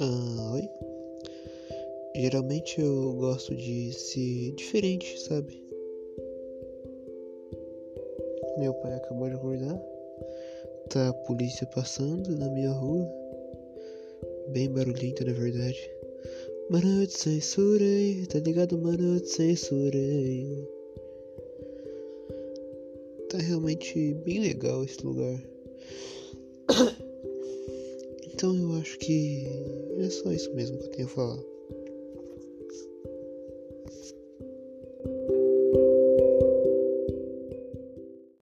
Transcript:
Ah, oi? Geralmente eu gosto de ser diferente, sabe? Meu pai acabou de acordar. Tá a polícia passando na minha rua. Bem barulhento, na verdade. Mano, eu te censurei, tá ligado, mano? Eu te censurei. Tá realmente bem legal esse lugar. Então eu acho que é só isso mesmo que eu tenho a falar.